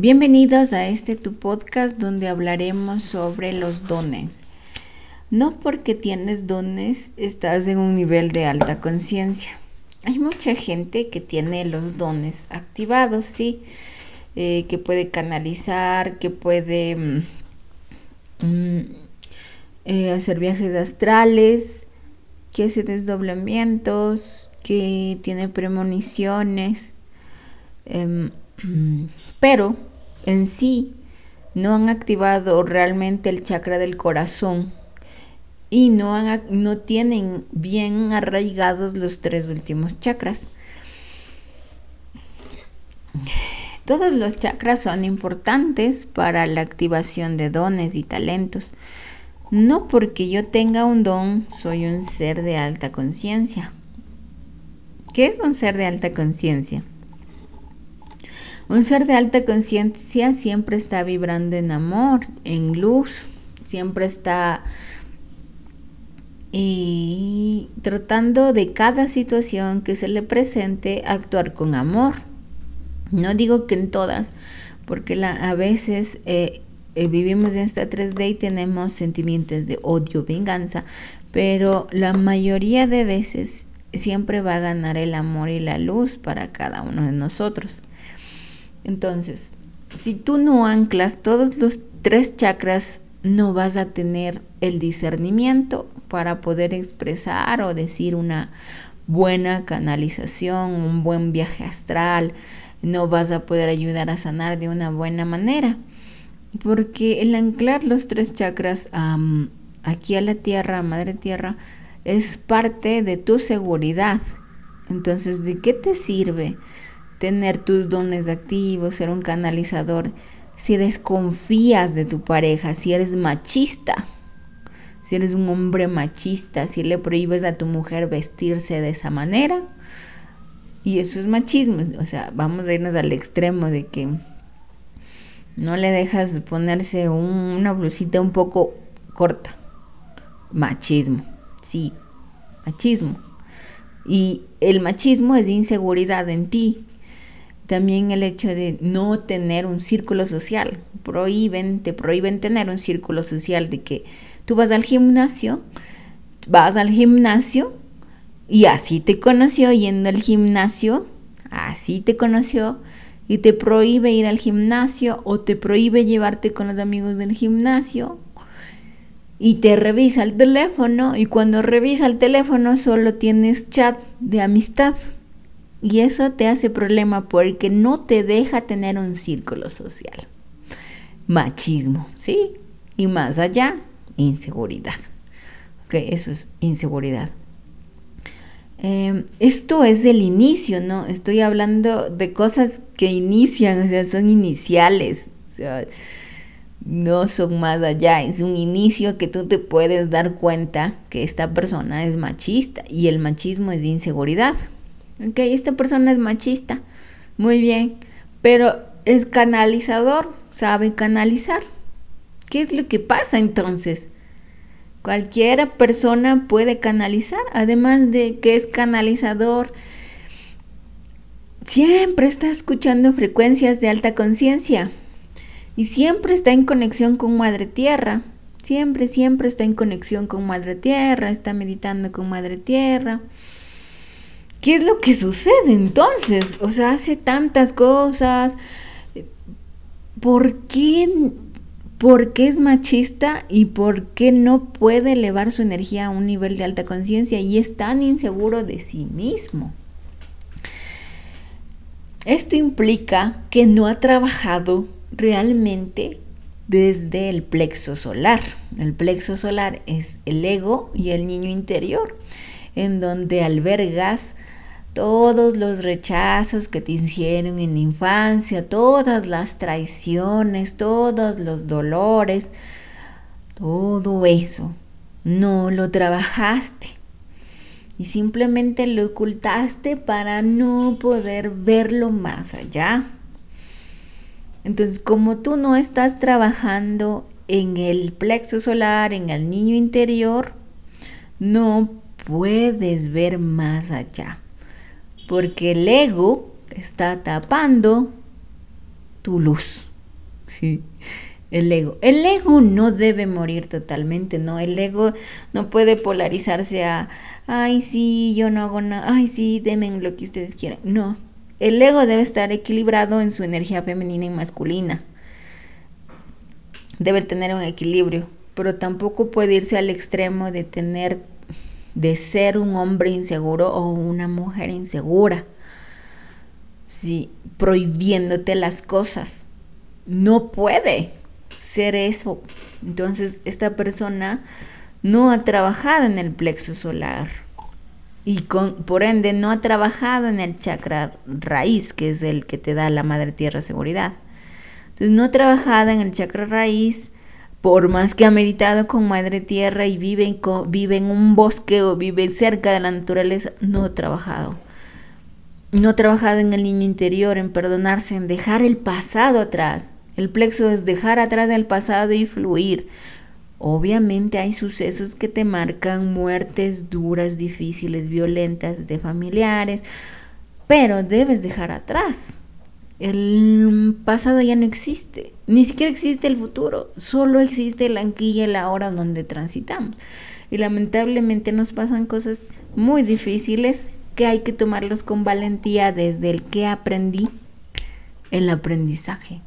Bienvenidos a este tu podcast donde hablaremos sobre los dones. No porque tienes dones estás en un nivel de alta conciencia. Hay mucha gente que tiene los dones activados, sí, eh, que puede canalizar, que puede mm, mm, eh, hacer viajes astrales, que hace desdoblamientos, que tiene premoniciones. Em, pero en sí no han activado realmente el chakra del corazón y no, han, no tienen bien arraigados los tres últimos chakras. Todos los chakras son importantes para la activación de dones y talentos. No porque yo tenga un don, soy un ser de alta conciencia. ¿Qué es un ser de alta conciencia? Un ser de alta conciencia siempre está vibrando en amor, en luz, siempre está y tratando de cada situación que se le presente actuar con amor. No digo que en todas, porque a veces eh, eh, vivimos en esta 3D y tenemos sentimientos de odio, venganza, pero la mayoría de veces siempre va a ganar el amor y la luz para cada uno de nosotros. Entonces, si tú no anclas todos los tres chakras, no vas a tener el discernimiento para poder expresar o decir una buena canalización, un buen viaje astral, no vas a poder ayudar a sanar de una buena manera. Porque el anclar los tres chakras aquí a la tierra, madre tierra, es parte de tu seguridad. Entonces, ¿de qué te sirve tener tus dones activos, ser un canalizador, si desconfías de tu pareja, si eres machista, si eres un hombre machista, si le prohíbes a tu mujer vestirse de esa manera. Y eso es machismo, o sea, vamos a irnos al extremo de que no le dejas ponerse una blusita un poco corta. Machismo, sí, machismo. Y el machismo es inseguridad en ti, también el hecho de no tener un círculo social. Prohíben, te prohíben tener un círculo social de que tú vas al gimnasio, vas al gimnasio y así te conoció yendo al gimnasio, así te conoció y te prohíbe ir al gimnasio o te prohíbe llevarte con los amigos del gimnasio y te revisa el teléfono y cuando revisa el teléfono solo tienes chat de amistad. Y eso te hace problema porque no te deja tener un círculo social. Machismo, ¿sí? Y más allá, inseguridad. Ok, eso es inseguridad. Em, esto es el inicio, ¿no? Estoy hablando de cosas que inician, o sea, son iniciales. O sea, no son más allá, es un inicio que tú te puedes dar cuenta que esta persona es machista y el machismo es inseguridad. Ok, esta persona es machista. Muy bien. Pero es canalizador, sabe canalizar. ¿Qué es lo que pasa entonces? Cualquiera persona puede canalizar, además de que es canalizador, siempre está escuchando frecuencias de alta conciencia y siempre está en conexión con Madre Tierra. Siempre, siempre está en conexión con Madre Tierra, está meditando con Madre Tierra. ¿Qué es lo que sucede entonces? O sea, hace tantas cosas. ¿Por qué, ¿Por qué es machista y por qué no puede elevar su energía a un nivel de alta conciencia y es tan inseguro de sí mismo? Esto implica que no ha trabajado realmente desde el plexo solar. El plexo solar es el ego y el niño interior, en donde albergas todos los rechazos que te hicieron en la infancia, todas las traiciones, todos los dolores, todo eso, no lo trabajaste y simplemente lo ocultaste para no poder verlo más allá. Entonces, como tú no estás trabajando en el plexo solar, en el niño interior, no puedes ver más allá porque el ego está tapando tu luz. Sí, el ego. El ego no debe morir totalmente, ¿no? El ego no puede polarizarse a, ay, sí, yo no hago nada, ay, sí, denme lo que ustedes quieran. No, el ego debe estar equilibrado en su energía femenina y masculina. Debe tener un equilibrio, pero tampoco puede irse al extremo de tener, de ser un hombre inseguro o una mujer insegura. Sí, prohibiéndote las cosas. No puede ser eso. Entonces, esta persona no ha trabajado en el plexo solar y con, por ende no ha trabajado en el chakra raíz, que es el que te da la madre tierra seguridad. Entonces no ha trabajado en el chakra raíz, por más que ha meditado con madre tierra y vive en, vive en un bosque o vive cerca de la naturaleza, no ha trabajado. No ha trabajado en el niño interior, en perdonarse, en dejar el pasado atrás. El plexo es dejar atrás el pasado y fluir. Obviamente hay sucesos que te marcan muertes duras, difíciles, violentas de familiares, pero debes dejar atrás. El pasado ya no existe, ni siquiera existe el futuro, solo existe el aquí y el ahora donde transitamos. Y lamentablemente nos pasan cosas muy difíciles que hay que tomarlos con valentía desde el que aprendí, el aprendizaje.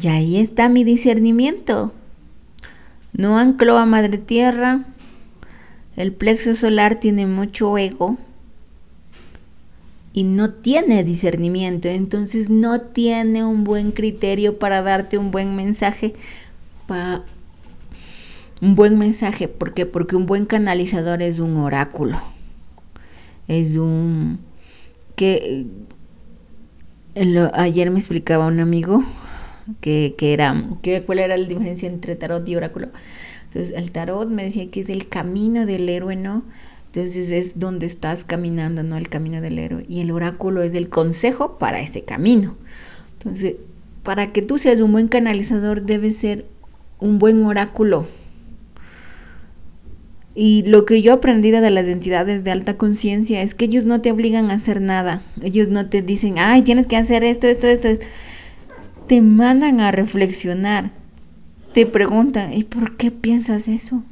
Y ahí está mi discernimiento. No anclo a Madre Tierra. El plexo solar tiene mucho ego y no tiene discernimiento, entonces no tiene un buen criterio para darte un buen mensaje. un buen mensaje, ¿por qué? Porque un buen canalizador es un oráculo. Es un que ayer me explicaba un amigo que, era, que, cuál era la diferencia entre tarot y oráculo. Entonces, el tarot me decía que es el camino del héroe, ¿no? Entonces es donde estás caminando, ¿no? El camino del héroe. Y el oráculo es el consejo para ese camino. Entonces, para que tú seas un buen canalizador, debes ser un buen oráculo. Y lo que yo he aprendido de las entidades de alta conciencia es que ellos no te obligan a hacer nada. Ellos no te dicen, ay, tienes que hacer esto, esto, esto. esto te mandan a reflexionar. Te preguntan, ¿y por qué piensas eso?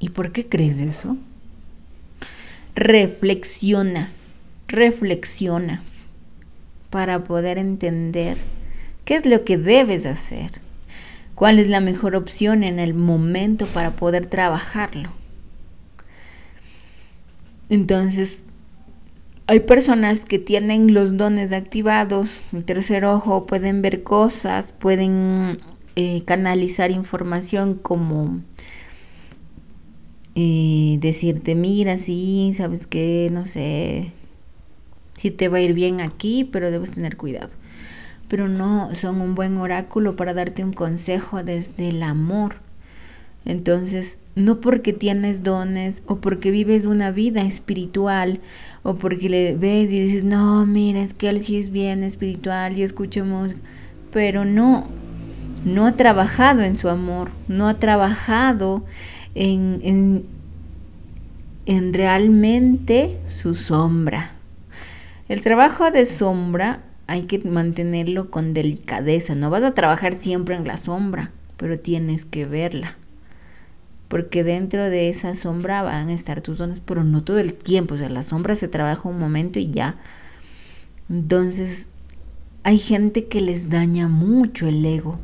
¿Y por qué crees eso? Reflexionas, reflexionas para poder entender qué es lo que debes hacer, cuál es la mejor opción en el momento para poder trabajarlo. Entonces, hay personas que tienen los dones activados, el tercer ojo, pueden ver cosas, pueden eh, canalizar información como eh, decirte, mira, sí, sabes que, no sé, si te va a ir bien aquí, pero debes tener cuidado. Pero no son un buen oráculo para darte un consejo desde el amor. Entonces, no porque tienes dones o porque vives una vida espiritual o porque le ves y dices, no, mira, es que él sí es bien espiritual y escuchamos, pero no, no ha trabajado en su amor, no ha trabajado en, en, en realmente su sombra. El trabajo de sombra hay que mantenerlo con delicadeza, no vas a trabajar siempre en la sombra, pero tienes que verla porque dentro de esa sombra van a estar tus dones, pero no todo el tiempo, o sea, la sombra se trabaja un momento y ya. Entonces, hay gente que les daña mucho el ego.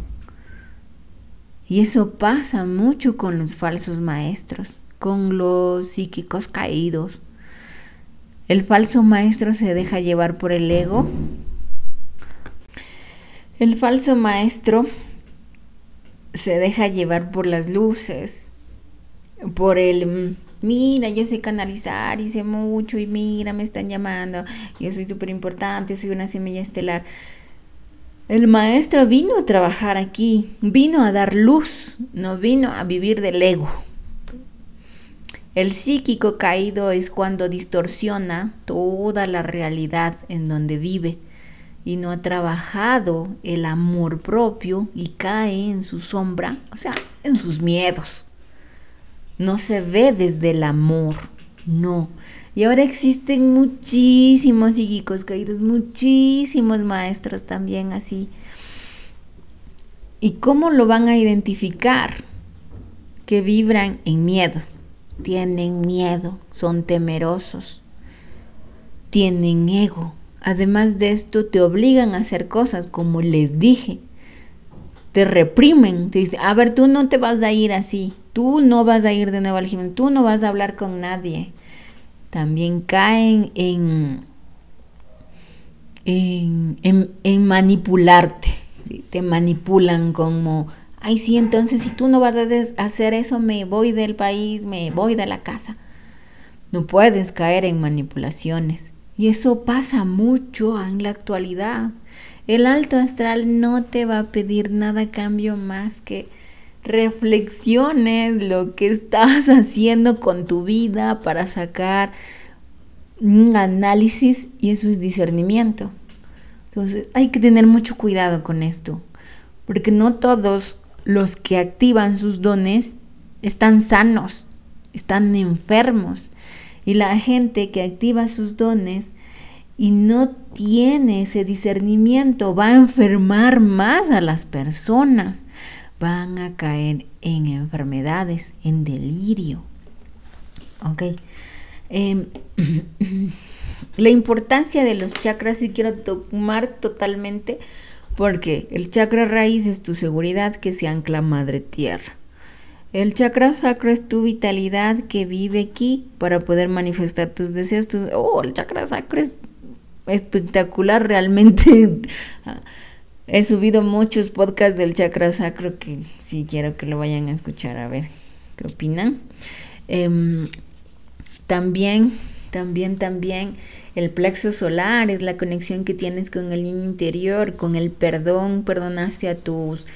Y eso pasa mucho con los falsos maestros, con los psíquicos caídos. El falso maestro se deja llevar por el ego. El falso maestro se deja llevar por las luces, por el mira, yo sé canalizar y sé mucho y mira, me están llamando, yo soy súper importante, soy una semilla estelar. El maestro vino a trabajar aquí, vino a dar luz, no vino a vivir del ego. El psíquico caído es cuando distorsiona toda la realidad en donde vive y no ha trabajado el amor propio y cae en su sombra, o sea, en sus miedos no se ve desde el amor, no. Y ahora existen muchísimos psíquicos caídos, muchísimos maestros también así. ¿Y cómo lo van a identificar? Que vibran en miedo, tienen miedo, son temerosos, tienen ego. Además de esto, te obligan a hacer cosas, como les dije. Te reprimen, te dicen, a ver, tú no te vas a ir así, tú no vas a ir de nuevo al gimnasio, tú no vas a hablar con nadie. También caen en, en, en manipularte te manipulan como, ay sí, entonces si tú no vas a hacer eso, me voy del país, me voy de la casa. No puedes caer en manipulaciones. Y eso pasa mucho en la actualidad. El alto astral no te va a pedir nada a cambio más que reflexiones lo que estás haciendo con tu vida para sacar un análisis y eso es discernimiento. Entonces hay que tener mucho cuidado con esto, porque no todos los que activan sus dones están sanos, están enfermos. Y la gente que activa sus dones y no tiene ese discernimiento va a enfermar más a las personas, van a caer en enfermedades, en delirio. Ok. Em, La importancia de los chakras sí quiero tomar totalmente porque el chakra raíz es tu seguridad que se ancla madre tierra. El chakra sacro es tu vitalidad que vive aquí para poder manifestar tus deseos. Oh, el chakra sacro es espectacular realmente. He subido muchos podcasts del chakra sacro que sí quiero que lo vayan a escuchar a ver qué opinan. Em, también, también, también el plexo solar es la conexión que tienes con el niño interior, con el perdón, perdonaste a tus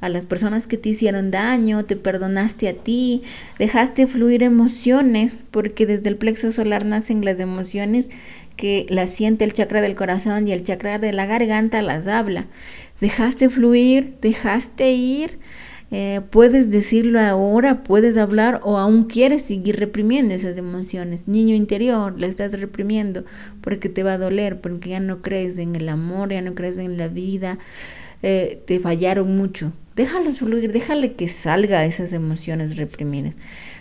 a las personas que te hicieron daño, te perdonaste a ti, dejaste fluir emociones, porque desde el plexo solar nacen las emociones que las siente el chakra del corazón y el chakra de la garganta las habla. Dejaste fluir, dejaste ir eh, puedes decirlo ahora, puedes hablar o aún quieres seguir reprimiendo esas emociones. Niño interior, la estás reprimiendo porque te va a doler, porque ya no crees en el amor, ya no crees en la vida, eh, te fallaron mucho. Déjalos fluir, déjale que salga esas emociones reprimidas.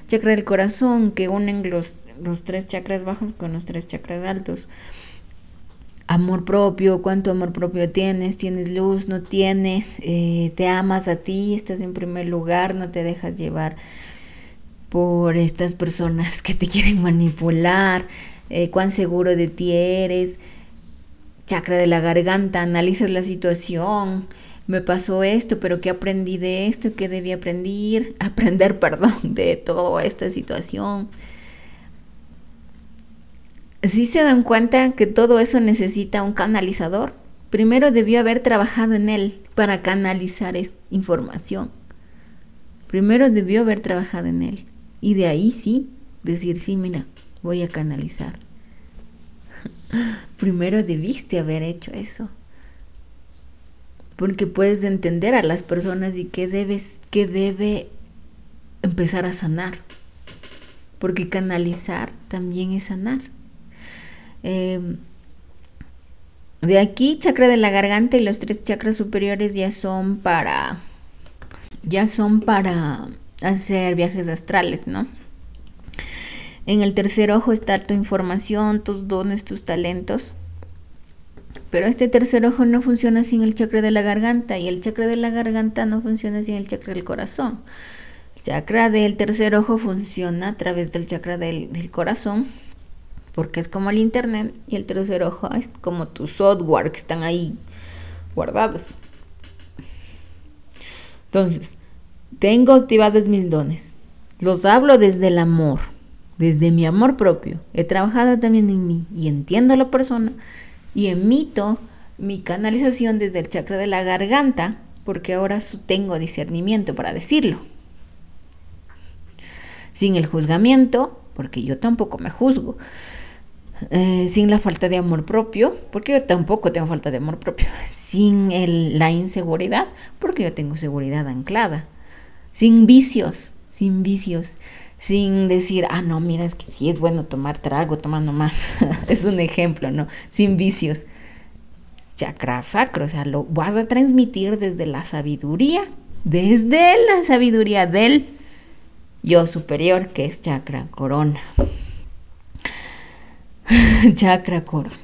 Chakra del corazón, que unen los, los tres chakras bajos con los tres chakras altos. Amor propio, cuánto amor propio tienes, tienes luz, no tienes, eh, te amas a ti, estás en primer lugar, no te dejas llevar por estas personas que te quieren manipular, eh, cuán seguro de ti eres, chakra de la garganta, analizas la situación, me pasó esto, pero ¿qué aprendí de esto? ¿Qué debí aprender? Aprender, perdón, de toda esta situación si se dan cuenta que todo eso necesita un canalizador. Primero debió haber trabajado en él para canalizar información. Primero debió haber trabajado en él. Y de ahí sí, decir, sí, mira, voy a canalizar. Primero debiste haber hecho eso. Porque puedes entender a las personas y qué debes, qué debe empezar a sanar. Porque canalizar también es sanar. Em, de aquí, chakra de la garganta y los tres chakras superiores ya son para, ya son para hacer viajes astrales, ¿no? En el tercer ojo está tu información, tus dones, tus talentos. Pero este tercer ojo no funciona sin el chakra de la garganta y el chakra de la garganta no funciona sin el chakra del corazón. El chakra del tercer ojo funciona a través del chakra del, corazón porque es como el internet y el tercer ojo es como tu software que están ahí guardados. Entonces, tengo activados mis dones. Los hablo desde el amor, desde mi amor propio. He trabajado también en mí y entiendo a la persona y emito mi canalización desde el chakra de la garganta porque ahora tengo discernimiento para decirlo. Sin el juzgamiento, porque yo tampoco me juzgo. Eh, sin la falta de amor propio, porque yo tampoco tengo falta de amor propio, sin la inseguridad, porque yo tengo seguridad anclada, sin vicios, sin vicios, sin decir, ah, no, mira, es que sí es bueno tomar trago, tomando más. es un ejemplo, ¿no? Sin vicios. Chakra sacro, o sea, lo vas a transmitir desde la sabiduría, desde la sabiduría del yo superior, que es chakra corona. chakra corona.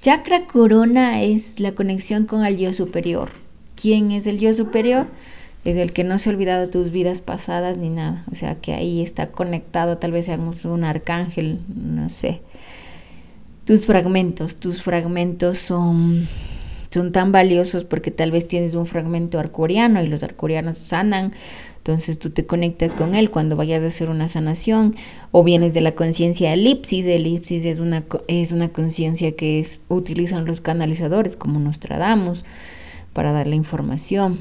Chakra corona es la conexión con el yo superior. ¿Quién es el yo superior? Es el que no se ha olvidado tus vidas pasadas ni nada. O sea, que ahí está conectado, tal vez seamos un arcángel, no sé. Tus fragmentos, tus fragmentos son, son tan valiosos porque tal vez tienes un fragmento arcuriano y los arcurianos sanan. Entonces tú te conectas con él cuando vayas a hacer una sanación o vienes de la conciencia elipsis. Elipsis es una, es una conciencia que es, utilizan los canalizadores como Nostradamus para dar la información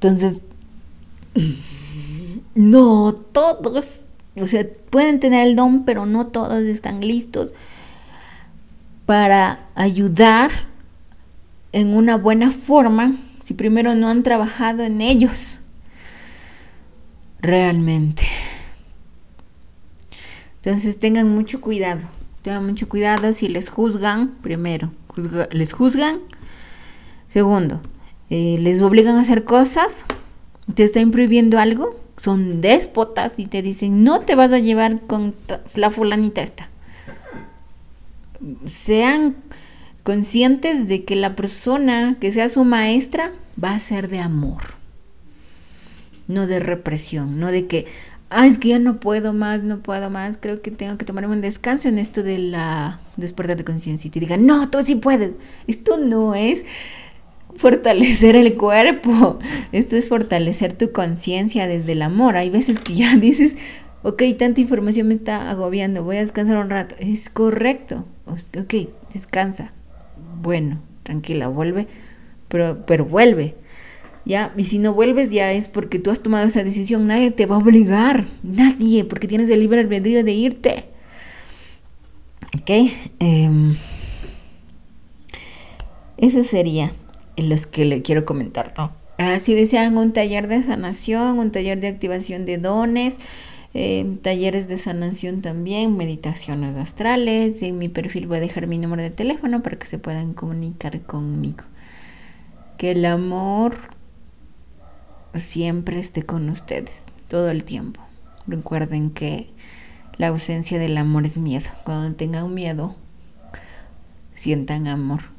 entonces, no todos, o sea, pueden tener el don, pero no todos están listos para ayudar en una buena forma si primero no han trabajado en ellos realmente. Entonces tengan mucho cuidado, tengan mucho cuidado si les juzgan, primero, les juzgan, segundo, eh, les obligan a hacer cosas, te están prohibiendo algo, son déspotas y te dicen, no te vas a llevar con la fulanita esta. Sean conscientes de que la persona que sea su maestra va a ser de amor, no de represión, no de que, ah, es que ya no puedo más, no puedo más, creo que tengo que tomarme un descanso en esto de la despertar de conciencia y te digan, no, tú sí puedes. Esto no es fortalecer el cuerpo, esto es fortalecer tu conciencia desde el amor. Hay veces que ya dices, ok, tanta información me está agobiando, voy a descansar un rato. Es correcto, ok, descansa. Bueno, tranquila, vuelve, pero, pero vuelve. Ya, y si no vuelves ya es porque tú has tomado esa decisión, nadie te va a obligar, nadie, porque tienes el libre albedrío de irte. Ok, em, eso sería los que le quiero comentar, ¿no? Ah, si desean un taller de sanación, un taller de activación de dones, eh, talleres de sanación también, meditaciones astrales. En mi perfil voy a dejar mi número de teléfono para que se puedan comunicar conmigo. Que el amor siempre esté con ustedes, todo el tiempo. Recuerden que la ausencia del amor es miedo. Cuando tengan miedo, sientan amor